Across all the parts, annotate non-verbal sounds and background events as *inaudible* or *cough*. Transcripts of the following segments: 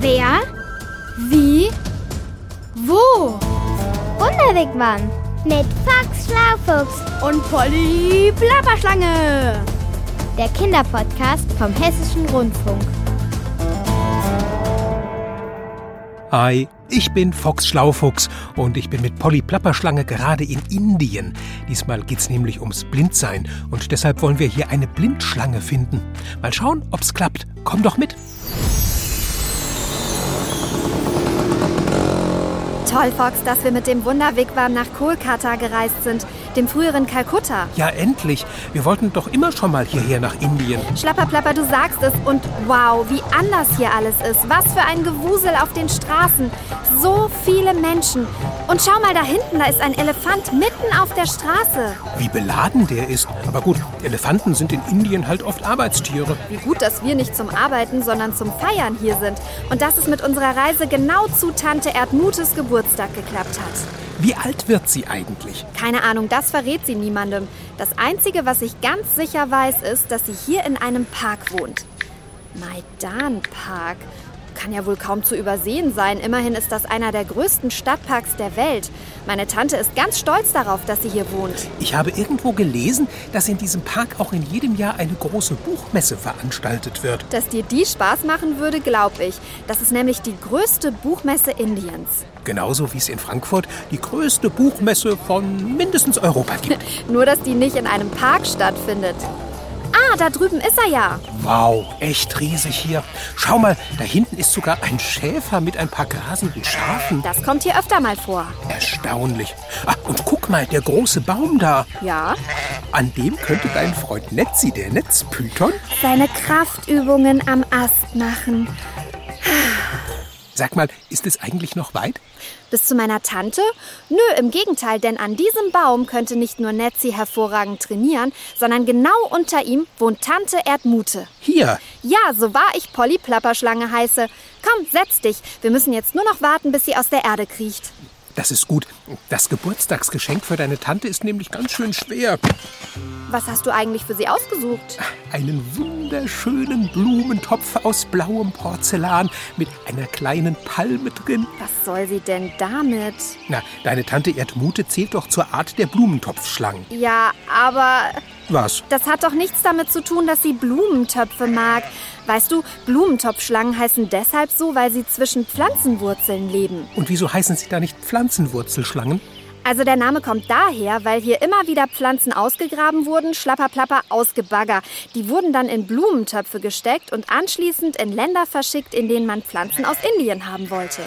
Wer? Wie? Wo? Wunderwegmann mit Fox Schlaufuchs Und Polly Plapperschlange. der Kinderpodcast vom Hessischen Rundfunk. Hi, ich bin Fox Schlaufuchs und ich bin mit Polly Plapperschlange gerade in Indien. Diesmal geht's nämlich ums Blindsein und deshalb wollen wir hier eine Blindschlange finden. Mal schauen, ob's klappt. Komm doch mit. Toll, Fox, dass wir mit dem Wunderwigwam nach Kolkata gereist sind, dem früheren Kalkutta. Ja, endlich. Wir wollten doch immer schon mal hierher nach Indien. Schlapperplapper, du sagst es. Und wow, wie anders hier alles ist. Was für ein Gewusel auf den Straßen. So viele Menschen. Und schau mal da hinten, da ist ein Elefant mitten auf der Straße. Wie beladen der ist. Aber gut, Elefanten sind in Indien halt oft Arbeitstiere. Wie gut, dass wir nicht zum Arbeiten, sondern zum Feiern hier sind. Und dass es mit unserer Reise genau zu Tante Erdmutes Geburtstag geklappt hat. Wie alt wird sie eigentlich? Keine Ahnung, das verrät sie niemandem. Das Einzige, was ich ganz sicher weiß, ist, dass sie hier in einem Park wohnt. Maidan Park. Kann ja wohl kaum zu übersehen sein. Immerhin ist das einer der größten Stadtparks der Welt. Meine Tante ist ganz stolz darauf, dass sie hier wohnt. Ich habe irgendwo gelesen, dass in diesem Park auch in jedem Jahr eine große Buchmesse veranstaltet wird. Dass dir die Spaß machen würde, glaube ich. Das ist nämlich die größte Buchmesse Indiens. Genauso wie es in Frankfurt die größte Buchmesse von mindestens Europa gibt. *laughs* Nur, dass die nicht in einem Park stattfindet. Da drüben ist er ja. Wow, echt riesig hier. Schau mal, da hinten ist sogar ein Schäfer mit ein paar grasenden Schafen. Das kommt hier öfter mal vor. Erstaunlich. Ah, und guck mal, der große Baum da. Ja? An dem könnte dein Freund Netzi, der Netzpython. Seine Kraftübungen am Ast machen. Sag mal, ist es eigentlich noch weit? Bis zu meiner Tante? Nö, im Gegenteil, denn an diesem Baum könnte nicht nur Netzi hervorragend trainieren, sondern genau unter ihm wohnt Tante Erdmute. Hier. Ja, so wahr ich Polly Plapperschlange heiße. Komm, setz dich. Wir müssen jetzt nur noch warten, bis sie aus der Erde kriecht. Das ist gut. Das Geburtstagsgeschenk für deine Tante ist nämlich ganz schön schwer. Was hast du eigentlich für sie ausgesucht? Einen wunderschönen Blumentopf aus blauem Porzellan mit einer kleinen Palme drin. Was soll sie denn damit? Na, deine Tante Erdmute zählt doch zur Art der Blumentopfschlangen. Ja, aber Was? das hat doch nichts damit zu tun, dass sie Blumentöpfe mag. Weißt du, Blumentopfschlangen heißen deshalb so, weil sie zwischen Pflanzenwurzeln leben. Und wieso heißen sie da nicht Pflanzenwurzelschlangen? Also der Name kommt daher, weil hier immer wieder Pflanzen ausgegraben wurden, schlapperplapper ausgebagger. Die wurden dann in Blumentöpfe gesteckt und anschließend in Länder verschickt, in denen man Pflanzen aus Indien haben wollte.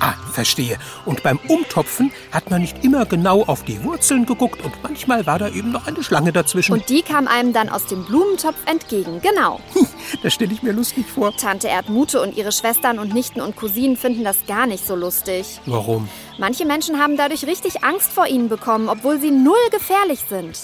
Ah, verstehe. Und beim Umtopfen hat man nicht immer genau auf die Wurzeln geguckt und manchmal war da eben noch eine Schlange dazwischen. Und die kam einem dann aus dem Blumentopf entgegen, genau. *laughs* das stelle ich mir lustig vor. Tante Erdmute und ihre Schwestern und Nichten und Cousinen finden das gar nicht so lustig. Warum? Manche Menschen haben dadurch richtig Angst vor ihnen bekommen, obwohl sie null gefährlich sind.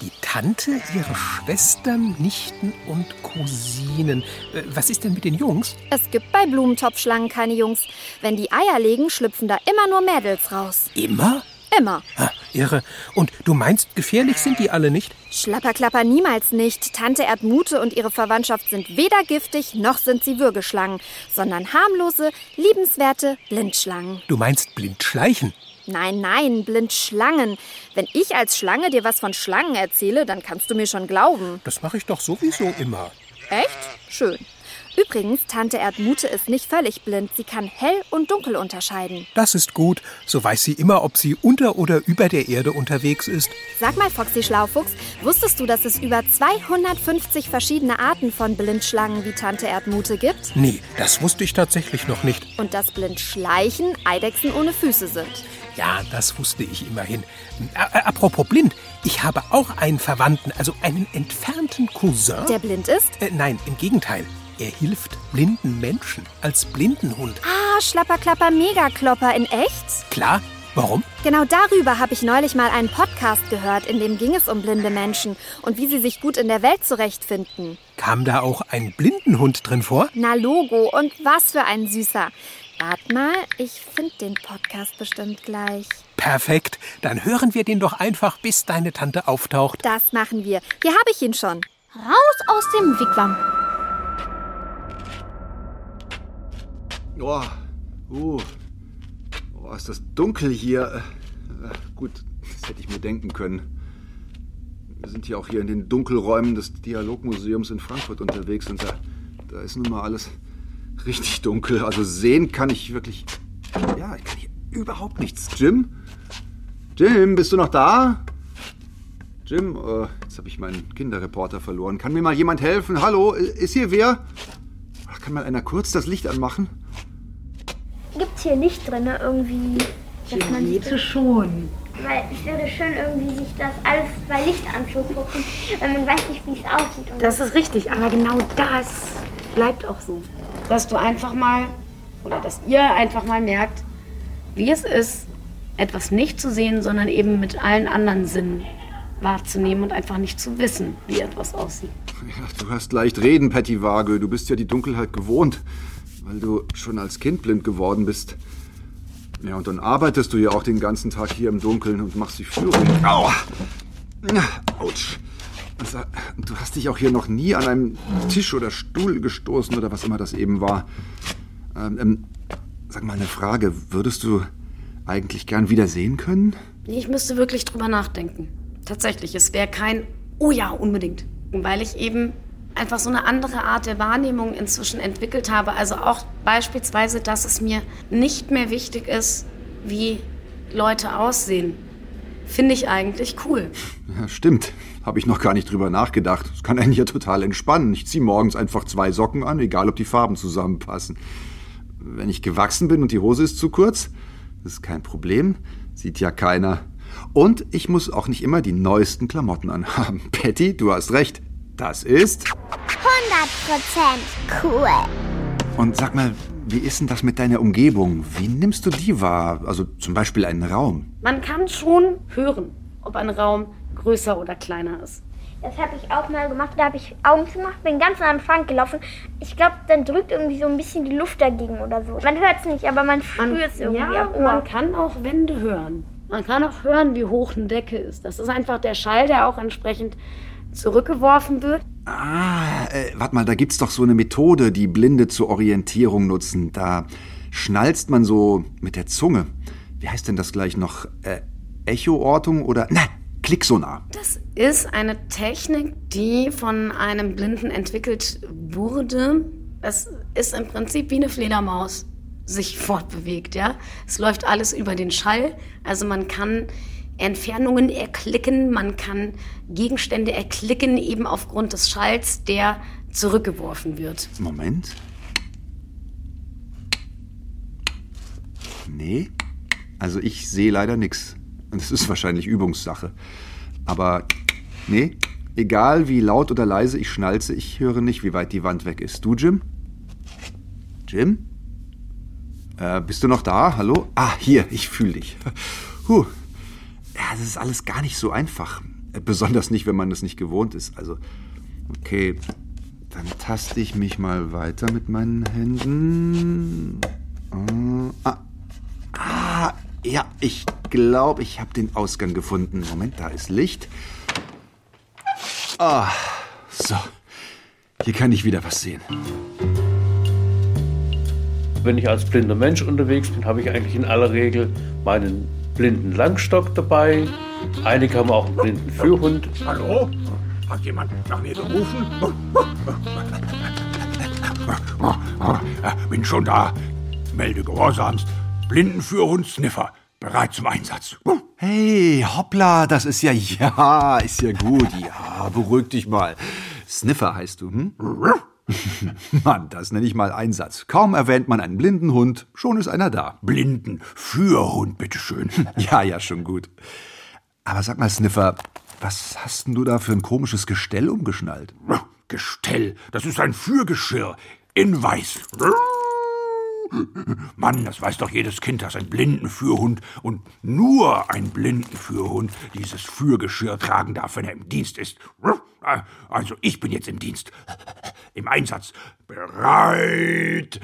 Die Tante, ihre Schwestern, Nichten und Cousinen. Äh, Was ist denn mit den Jungs? Es gibt bei Blumentopfschlangen keine Jungs. Wenn die Eier legen, schlüpfen da immer nur Mädels raus. Immer? Immer. Ah, irre. Und du meinst, gefährlich sind die alle nicht? Schlapperklapper niemals nicht. Tante Erdmute und ihre Verwandtschaft sind weder giftig noch sind sie Würgeschlangen, sondern harmlose, liebenswerte Blindschlangen. Du meinst Blindschleichen? Nein, nein, Blindschlangen. Wenn ich als Schlange dir was von Schlangen erzähle, dann kannst du mir schon glauben. Das mache ich doch sowieso immer. Echt? Schön. Übrigens, Tante Erdmute ist nicht völlig blind. Sie kann hell und dunkel unterscheiden. Das ist gut. So weiß sie immer, ob sie unter oder über der Erde unterwegs ist. Sag mal, Foxy Schlaufuchs, wusstest du, dass es über 250 verschiedene Arten von Blindschlangen wie Tante Erdmute gibt? Nee, das wusste ich tatsächlich noch nicht. Und dass Blindschleichen Eidechsen ohne Füße sind. Ja, das wusste ich immerhin. Apropos blind, ich habe auch einen Verwandten, also einen entfernten Cousin. Der blind ist? äh, nein, im Gegenteil. Er hilft blinden Menschen als Blindenhund. Ah, Schlapperklapper Megaklopper in echt? Klar? Warum? Genau darüber habe ich neulich mal einen Podcast gehört, in dem ging es um blinde Menschen und wie sie sich gut in der Welt zurechtfinden. Kam da auch ein Blindenhund drin vor? Na Logo, und was für ein süßer. Wart mal, ich finde den Podcast bestimmt gleich. Perfekt. Dann hören wir den doch einfach, bis deine Tante auftaucht. Das machen wir. Hier habe ich ihn schon. Raus aus dem Wigwam. Oh, uh, oh, ist das dunkel hier. Äh, gut, das hätte ich mir denken können. Wir sind hier auch hier in den Dunkelräumen des Dialogmuseums in Frankfurt unterwegs und da, da ist nun mal alles richtig dunkel. Also sehen kann ich wirklich. Ja, ich kann hier überhaupt nichts. Jim? Jim, bist du noch da? Jim, äh, jetzt habe ich meinen Kinderreporter verloren. Kann mir mal jemand helfen? Hallo, ist hier wer? Ach, kann mal einer kurz das Licht anmachen? Gibt's hier Licht drin, ne? irgendwie? Theoretisch schon. Weil es wäre schön, irgendwie sich das alles bei Licht anzugucken, weil man weiß nicht, wie es aussieht. Und Das ist richtig, aber genau das bleibt auch so. Dass du einfach mal, oder dass ihr einfach mal merkt, wie es ist, etwas nicht zu sehen, sondern eben mit allen anderen Sinnen wahrzunehmen und einfach nicht zu wissen, wie etwas aussieht. Ja, du hast leicht reden, Patty Vage. Du bist ja die Dunkelheit gewohnt, weil du schon als Kind blind geworden bist. Ja, und dann arbeitest du ja auch den ganzen Tag hier im Dunkeln und machst die Führung. Aua! Autsch. Du hast dich auch hier noch nie an einem Tisch oder Stuhl gestoßen oder was immer das eben war. Ähm, ähm, sag mal eine Frage. Würdest du eigentlich gern wieder sehen können? Ich müsste wirklich drüber nachdenken. Tatsächlich, es wäre kein Oh ja, unbedingt. Weil ich eben einfach so eine andere Art der Wahrnehmung inzwischen entwickelt habe. Also auch beispielsweise, dass es mir nicht mehr wichtig ist, wie Leute aussehen. Finde ich eigentlich cool. Ja, stimmt. Habe ich noch gar nicht drüber nachgedacht. Das kann einen ja total entspannen. Ich ziehe morgens einfach zwei Socken an, egal ob die Farben zusammenpassen. Wenn ich gewachsen bin und die Hose ist zu kurz, das ist kein Problem. Sieht ja keiner. Und ich muss auch nicht immer die neuesten Klamotten anhaben. *laughs* Patty, du hast recht. Das ist. 100% cool. Und sag mal, wie ist denn das mit deiner Umgebung? Wie nimmst du die wahr? Also zum Beispiel einen Raum. Man kann schon hören, ob ein Raum größer oder kleiner ist. Das habe ich auch mal gemacht. Da habe ich Augen zugemacht, bin ganz an den Schrank gelaufen. Ich glaube, dann drückt irgendwie so ein bisschen die Luft dagegen oder so. Man hört es nicht, aber man spürt es irgendwie ja, am man kann auch Wände hören. Man kann auch hören, wie hoch eine Decke ist. Das ist einfach der Schall, der auch entsprechend zurückgeworfen wird. Ah, äh, warte mal, da gibt's doch so eine Methode, die Blinde zur Orientierung nutzen. Da schnalzt man so mit der Zunge. Wie heißt denn das gleich noch? Äh, Echoortung oder? Na, Klicksonar. Das ist eine Technik, die von einem Blinden entwickelt wurde. Es ist im Prinzip wie eine Fledermaus sich fortbewegt, ja. Es läuft alles über den Schall. Also man kann Entfernungen erklicken, man kann Gegenstände erklicken, eben aufgrund des Schalls, der zurückgeworfen wird. Moment. Nee, also ich sehe leider. Und es ist wahrscheinlich Übungssache. Aber nee, egal wie laut oder leise ich schnalze, ich höre nicht, wie weit die Wand weg ist. Du, Jim? Jim? Äh, bist du noch da? Hallo? Ah, hier, ich fühle dich. Puh. Ja, das ist alles gar nicht so einfach. Besonders nicht, wenn man das nicht gewohnt ist. Also, okay, dann taste ich mich mal weiter mit meinen Händen. Ah, ah, ja, ich glaube, ich habe den Ausgang gefunden. Moment, da ist Licht. Ah, so. Hier kann ich wieder was sehen. Wenn ich als blinder Mensch unterwegs bin, habe ich eigentlich in aller Regel meinen blinden Langstock dabei. Einige haben auch einen blinden Führhund. Hallo? Hat jemand nach mir gerufen? Bin schon da. Melde gehorsamst. Blindenführhund Sniffer. Bereit zum Einsatz. Hey, hoppla, das ist ja, *laughs* ja, ist ja gut. Ja, beruhig dich mal. Sniffer heißt du, hm? *laughs* Mann, das nenne ich mal Einsatz. Kaum erwähnt man einen blinden Hund, schon ist einer da. Blindenführhund, bitteschön. *laughs* Ja, ja, schon gut. Aber sag mal, Sniffer, was hast denn du da für ein komisches Gestell umgeschnallt? Gestell, das ist ein Führgeschirr in weiß. Mann, das weiß doch jedes Kind, dass ein Blindenführhund und nur ein Blindenführhund dieses Führgeschirr tragen darf, wenn er im Dienst ist. Also ich bin jetzt im Dienst. Im Einsatz. Bereit.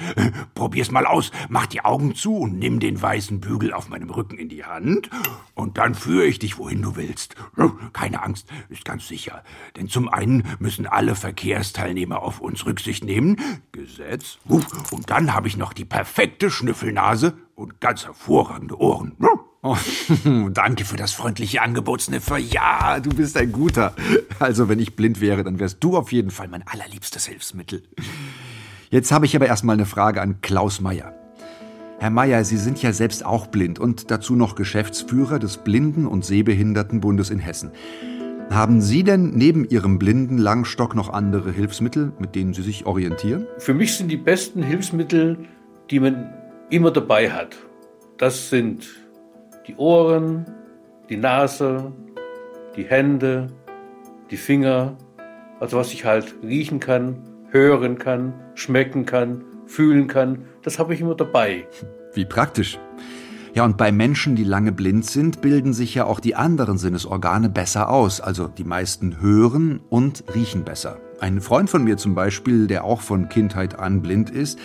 Probier's mal aus. Mach die Augen zu und nimm den weißen Bügel auf meinem Rücken in die Hand. Und dann führe ich dich, wohin du willst. Keine Angst, ist ganz sicher. Denn zum einen müssen alle Verkehrsteilnehmer auf uns Rücksicht nehmen. Gesetz. Und dann habe ich noch die perfekte Schnüffelnase und ganz hervorragende Ohren. Oh, *laughs* danke für das freundliche Angebot, Sniffer. Ja, du bist ein guter. Also, wenn ich blind wäre, dann wärst du auf jeden Fall mein allerliebstes Hilfsmittel. Jetzt habe ich aber erstmal eine Frage an Klaus Meyer. Herr Meyer, Sie sind ja selbst auch blind und dazu noch Geschäftsführer des Blinden- und Sehbehindertenbundes in Hessen. Haben Sie denn neben Ihrem blinden Langstock noch andere Hilfsmittel, mit denen Sie sich orientieren? Für mich sind die besten Hilfsmittel, die man immer dabei hat. Das sind die Ohren, die Nase, die Hände, die Finger, also was ich halt riechen kann, hören kann, schmecken kann, fühlen kann, das habe ich immer dabei. Wie praktisch. Ja, und bei Menschen, die lange blind sind, bilden sich ja auch die anderen Sinnesorgane besser aus. Also die meisten hören und riechen besser. Ein Freund von mir zum Beispiel, der auch von Kindheit an blind ist,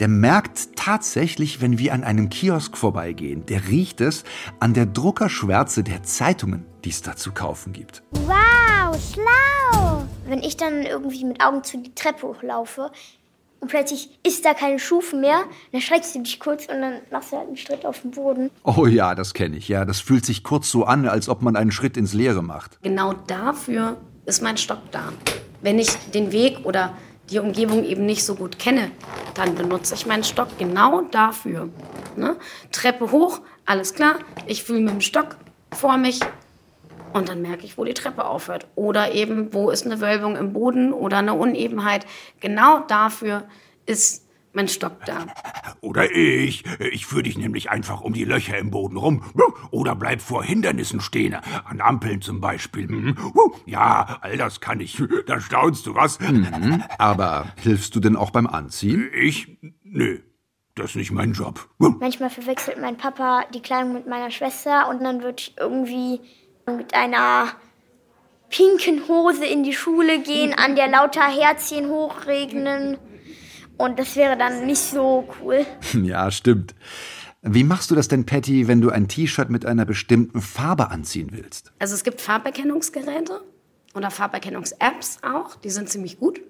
der merkt tatsächlich, wenn wir an einem Kiosk vorbeigehen, der riecht es an der Druckerschwärze der Zeitungen, die es da zu kaufen gibt. Wow, schlau! Wenn ich dann irgendwie mit Augen zu die Treppe hochlaufe, und plötzlich ist da keine Stufe mehr. Dann schreckst du dich kurz und dann machst du halt einen Schritt auf den Boden. Oh ja, das kenne ich. Ja, das fühlt sich kurz so an, als ob man einen Schritt ins Leere macht. Genau dafür ist mein Stock da. Wenn ich den Weg oder die Umgebung eben nicht so gut kenne, dann benutze ich meinen Stock genau dafür. Ne? Treppe hoch, alles klar. Ich fühle mit dem Stock vor mich und dann merke ich, wo die Treppe aufhört. Oder eben, wo ist eine Wölbung im Boden oder eine Unebenheit. Genau dafür ist mein Stock da. Oder ich. Ich führe dich nämlich einfach um die Löcher im Boden rum. Oder bleib vor Hindernissen stehen. An Ampeln zum Beispiel. Hm. Ja, all das kann ich. Da staunst du was. Mhm. Aber hilfst du denn auch beim Anziehen? Ich? Nö. Das ist nicht mein Job. Manchmal verwechselt mein Papa die Kleidung mit meiner Schwester und dann wird ich irgendwie mit einer pinken Hose in die Schule gehen, an der lauter Herzchen hochregnen. Und das wäre dann nicht so cool. *laughs* Ja, stimmt. Wie machst du das denn, Patty, wenn du ein T-Shirt mit einer bestimmten Farbe anziehen willst? Also es gibt Farberkennungsgeräte oder Farberkennungs-Apps auch, die sind ziemlich gut.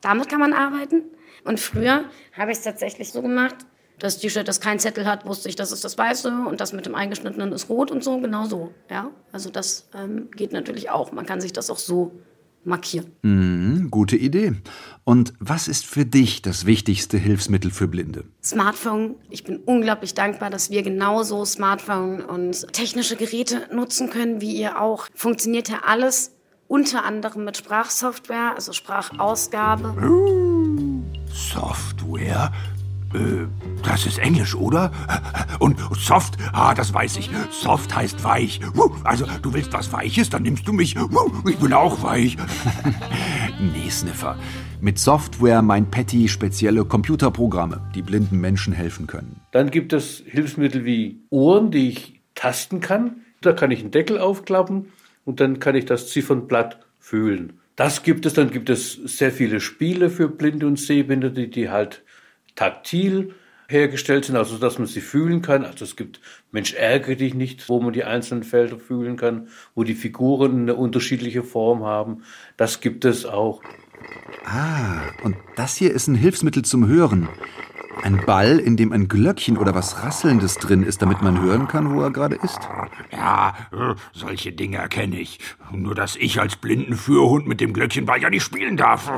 Damit kann man arbeiten. Und früher habe ich es tatsächlich so gemacht, das T-Shirt, das kein Zettel hat, wusste ich, das ist das Weiße und das mit dem eingeschnittenen ist rot und so, genau so. Ja? Also das ähm, geht natürlich auch. Man kann sich das auch so markieren. Mhm, gute Idee. Und was ist für dich das wichtigste Hilfsmittel für Blinde? Smartphone. Ich bin unglaublich dankbar, dass wir genauso Smartphone und technische Geräte nutzen können, wie ihr auch. Funktioniert ja alles unter anderem mit Sprachsoftware, also Sprachausgabe. Software? Äh, das ist Englisch, oder? Und soft, ah, das weiß ich. Soft heißt weich. Also, du willst was Weiches, dann nimmst du mich. Ich bin auch weich. *laughs* nee, Sniffer. Mit Software meint Patty spezielle Computerprogramme, die blinden Menschen helfen können. Dann gibt es Hilfsmittel wie Ohren, die ich tasten kann. Da kann ich einen Deckel aufklappen und dann kann ich das Ziffernblatt fühlen. Das gibt es, dann gibt es sehr viele Spiele für Blinde und Sehbehinderte, die halt taktil hergestellt sind, also dass man sie fühlen kann. Also es gibt Mensch ärgere dich nicht, wo man die einzelnen Felder fühlen kann, wo die Figuren eine unterschiedliche Form haben. Das gibt es auch. Ah, und das hier ist ein Hilfsmittel zum Hören. Ein Ball, in dem ein Glöckchen oder was Rasselndes drin ist, damit man hören kann, wo er gerade ist? Ja, äh, solche Dinge kenne ich. Nur, dass ich als Blindenführhund mit dem Glöckchenball ja nicht spielen darf.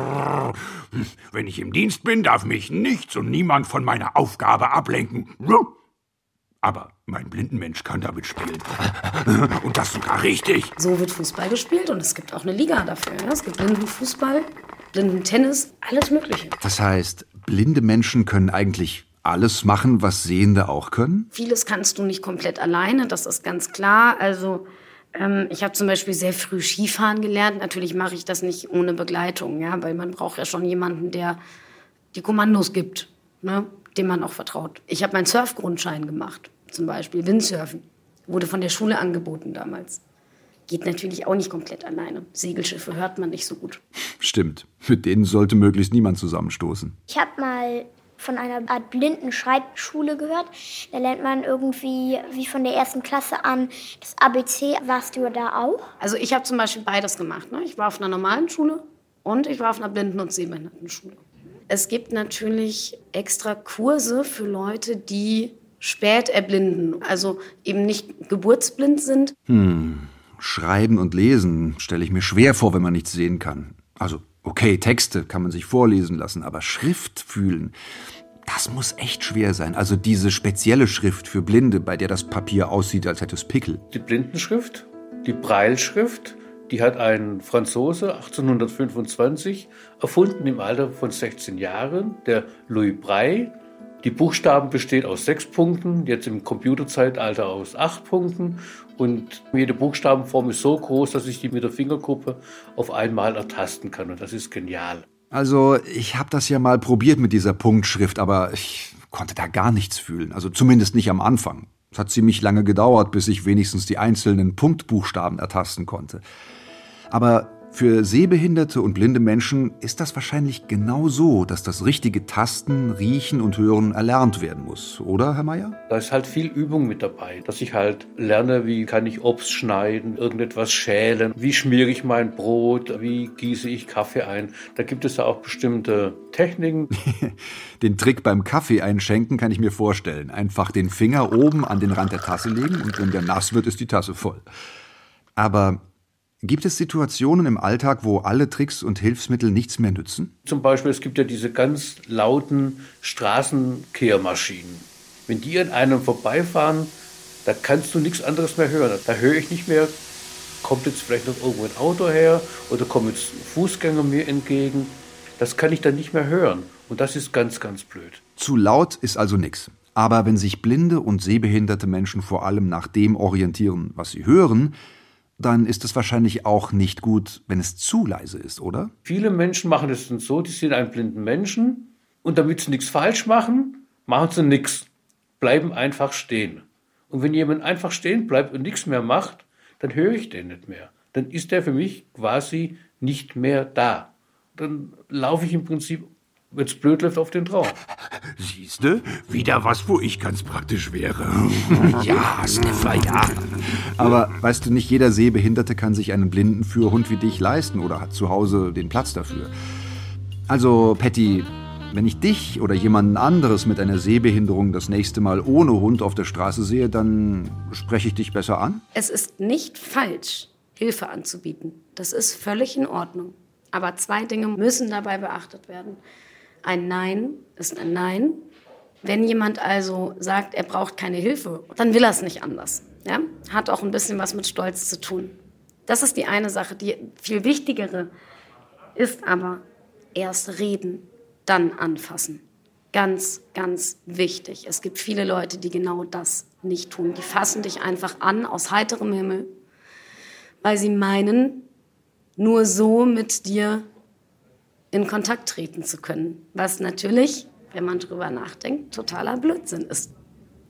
Wenn ich im Dienst bin, darf mich nichts und niemand von meiner Aufgabe ablenken. Aber mein Blindenmensch kann damit spielen. Und das sogar richtig. So wird Fußball gespielt und es gibt auch eine Liga dafür. Es gibt Blindenfußball, Blindentennis, alles Mögliche. Das heißt, blinde Menschen können eigentlich alles machen, was Sehende auch können? Vieles kannst du nicht komplett alleine, das ist ganz klar. Also ähm, ich habe zum Beispiel sehr früh Skifahren gelernt. Natürlich mache ich das nicht ohne Begleitung, ja, weil man braucht ja schon jemanden, der die Kommandos gibt, ne, dem man auch vertraut. Ich habe meinen Surfgrundschein gemacht, zum Beispiel Windsurfen, wurde von der Schule angeboten damals. Geht natürlich auch nicht komplett alleine. Segelschiffe hört man nicht so gut. Stimmt. Mit denen sollte möglichst niemand zusammenstoßen. Ich habe mal von einer Art Blindenschreibschule gehört. Da lernt man irgendwie wie von der ersten Klasse an das ABC. Warst du da auch? Also ich habe zum Beispiel beides gemacht. Ne? Ich war auf einer normalen Schule und ich war auf einer Blinden- und Sehbehindertenschule. Es gibt natürlich extra Kurse für Leute, die spät erblinden, also eben nicht geburtsblind sind. Hm. Schreiben und Lesen stelle ich mir schwer vor, wenn man nichts sehen kann. Also, okay, Texte kann man sich vorlesen lassen, aber Schrift fühlen, das muss echt schwer sein. Also diese spezielle Schrift für Blinde, bei der das Papier aussieht, als hätte es Pickel. Die Blindenschrift, die Breilschrift, die hat ein Franzose 1825 erfunden im Alter von 16 Jahren, der Louis Braille. Die Buchstaben bestehen aus sechs Punkten, jetzt im Computerzeitalter aus acht Punkten. Und jede Buchstabenform ist so groß, dass ich die mit der Fingerkuppe auf einmal ertasten kann. Und das ist genial. Also, ich habe das ja mal probiert mit dieser Punktschrift, aber ich konnte da gar nichts fühlen. Also zumindest nicht am Anfang. Es hat ziemlich lange gedauert, bis ich wenigstens die einzelnen Punktbuchstaben ertasten konnte. Aber für sehbehinderte und blinde Menschen ist das wahrscheinlich genau so, dass das richtige Tasten, Riechen und Hören erlernt werden muss, oder, Herr Meier? Da ist halt viel Übung mit dabei, dass ich halt lerne, wie kann ich Obst schneiden, irgendetwas schälen, wie schmiere ich mein Brot, wie gieße ich Kaffee ein. Da gibt es ja auch bestimmte Techniken. *laughs* den Trick beim Kaffee einschenken kann ich mir vorstellen. Einfach den Finger oben an den Rand der Tasse legen und wenn der nass wird, ist die Tasse voll. Aber Gibt es Situationen im Alltag, wo alle Tricks und Hilfsmittel nichts mehr nützen? Zum Beispiel, es gibt ja diese ganz lauten Straßenkehrmaschinen. Wenn die an einem vorbeifahren, da kannst du nichts anderes mehr hören. Da höre ich nicht mehr, kommt jetzt vielleicht noch irgendwo ein Auto her oder kommen jetzt Fußgänger mir entgegen. Das kann ich dann nicht mehr hören. Und das ist ganz, ganz blöd. Zu laut ist also nichts. Aber wenn sich blinde und sehbehinderte Menschen vor allem nach dem orientieren, was sie hören, dann ist es wahrscheinlich auch nicht gut, wenn es zu leise ist, oder? Viele Menschen machen es dann so, die sehen einen blinden Menschen und damit sie nichts falsch machen, machen sie nichts, bleiben einfach stehen. Und wenn jemand einfach stehen bleibt und nichts mehr macht, dann höre ich den nicht mehr. Dann ist der für mich quasi nicht mehr da. Dann laufe ich im Prinzip wenn es blöd läuft, auf den Traum. Siehste, wieder was, wo ich ganz praktisch wäre. *laughs* ja, Sniffer, ja. Aber weißt du, nicht jeder Sehbehinderte kann sich einen blinden Führhund wie dich leisten oder hat zu Hause den Platz dafür. Also, Patty, wenn ich dich oder jemanden anderes mit einer Sehbehinderung das nächste Mal ohne Hund auf der Straße sehe, dann spreche ich dich besser an? Es ist nicht falsch, Hilfe anzubieten. Das ist völlig in Ordnung. Aber zwei Dinge müssen dabei beachtet werden. Ein Nein ist ein Nein. Wenn jemand also sagt, er braucht keine Hilfe, dann will er es nicht anders. Ja? Hat auch ein bisschen was mit Stolz zu tun. Das ist die eine Sache. Die viel wichtigere ist aber erst reden, dann anfassen. Ganz, ganz wichtig. Es gibt viele Leute, die genau das nicht tun. Die fassen dich einfach an aus heiterem Himmel, weil sie meinen, nur so mit dir in Kontakt treten zu können. Was natürlich, wenn man drüber nachdenkt, totaler Blödsinn ist.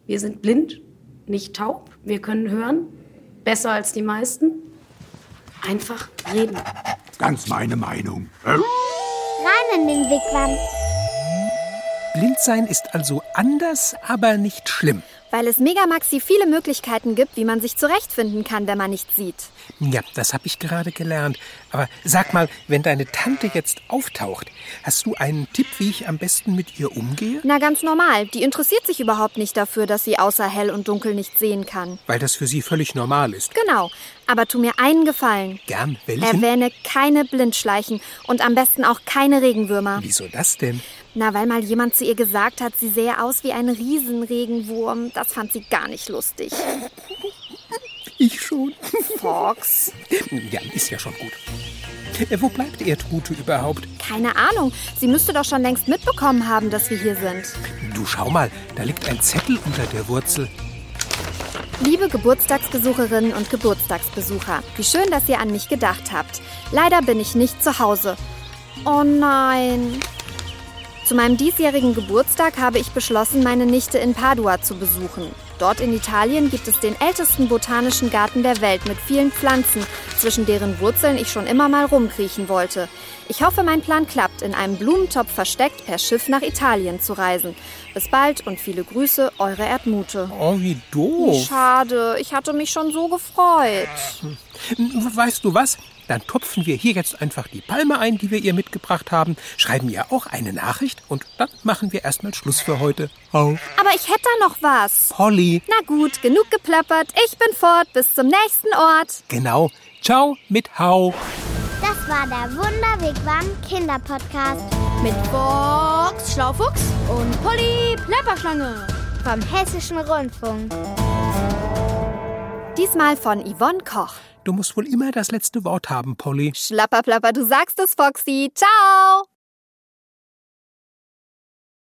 Wir sind blind, nicht taub, wir können hören, besser als die meisten. Einfach reden. Ganz meine Meinung. Rein in den Wigwam. Blindsein ist also anders, aber nicht schlimm. Weil es Megamaxi viele Möglichkeiten gibt, wie man sich zurechtfinden kann, wenn man nicht sieht. Ja, das habe ich gerade gelernt. Aber sag mal, wenn deine Tante jetzt auftaucht, hast du einen Tipp, wie ich am besten mit ihr umgehe? Na, ganz normal. Die interessiert sich überhaupt nicht dafür, dass sie außer hell und dunkel nicht sehen kann. Weil das für sie völlig normal ist. Genau. Aber tu mir einen Gefallen. Gern, welchen? Erwähne keine Blindschleichen und am besten auch keine Regenwürmer. Wieso das denn? Na, weil mal jemand zu ihr gesagt hat, sie sähe aus wie ein Riesenregenwurm. Das fand sie gar nicht lustig. Ich schon. *laughs* Fox. Ja, ist ja schon gut. Äh, Wo bleibt Erdrute überhaupt? Keine Ahnung. Sie müsste doch schon längst mitbekommen haben, dass wir hier sind. Du schau mal, da liegt ein Zettel unter der Wurzel. Liebe Geburtstagsbesucherinnen und Geburtstagsbesucher, wie schön, dass ihr an mich gedacht habt. Leider bin ich nicht zu Hause. Oh nein. Zu meinem diesjährigen Geburtstag habe ich beschlossen, meine Nichte in Padua zu besuchen. Dort in Italien gibt es den ältesten botanischen Garten der Welt mit vielen Pflanzen, zwischen deren Wurzeln ich schon immer mal rumkriechen wollte. Ich hoffe, mein Plan klappt, in einem Blumentopf versteckt per Schiff nach Italien zu reisen. Bis bald und viele Grüße, eure Erdmute. Oh, wie doof. Schade, ich hatte mich schon so gefreut. Weißt du was? Dann tupfen wir hier jetzt einfach die Palme ein, die wir ihr mitgebracht haben, schreiben ihr auch eine Nachricht und dann machen wir erstmal Schluss für heute. Auf. Aber ich hätte da noch was. Polly. Na gut, genug geplappert. Ich bin fort. Bis zum nächsten Ort. Genau. Ciao mit Hau. Das war der Wunderwegwand Kinderpodcast Mit Box Schlaufuchs und Polly Plapperschlange. vom Hessischen Rundfunk. Diesmal von Yvonne Koch. Du musst wohl immer das letzte Wort haben, Polly. Schlapperplapper, du sagst es, Foxy. Ciao.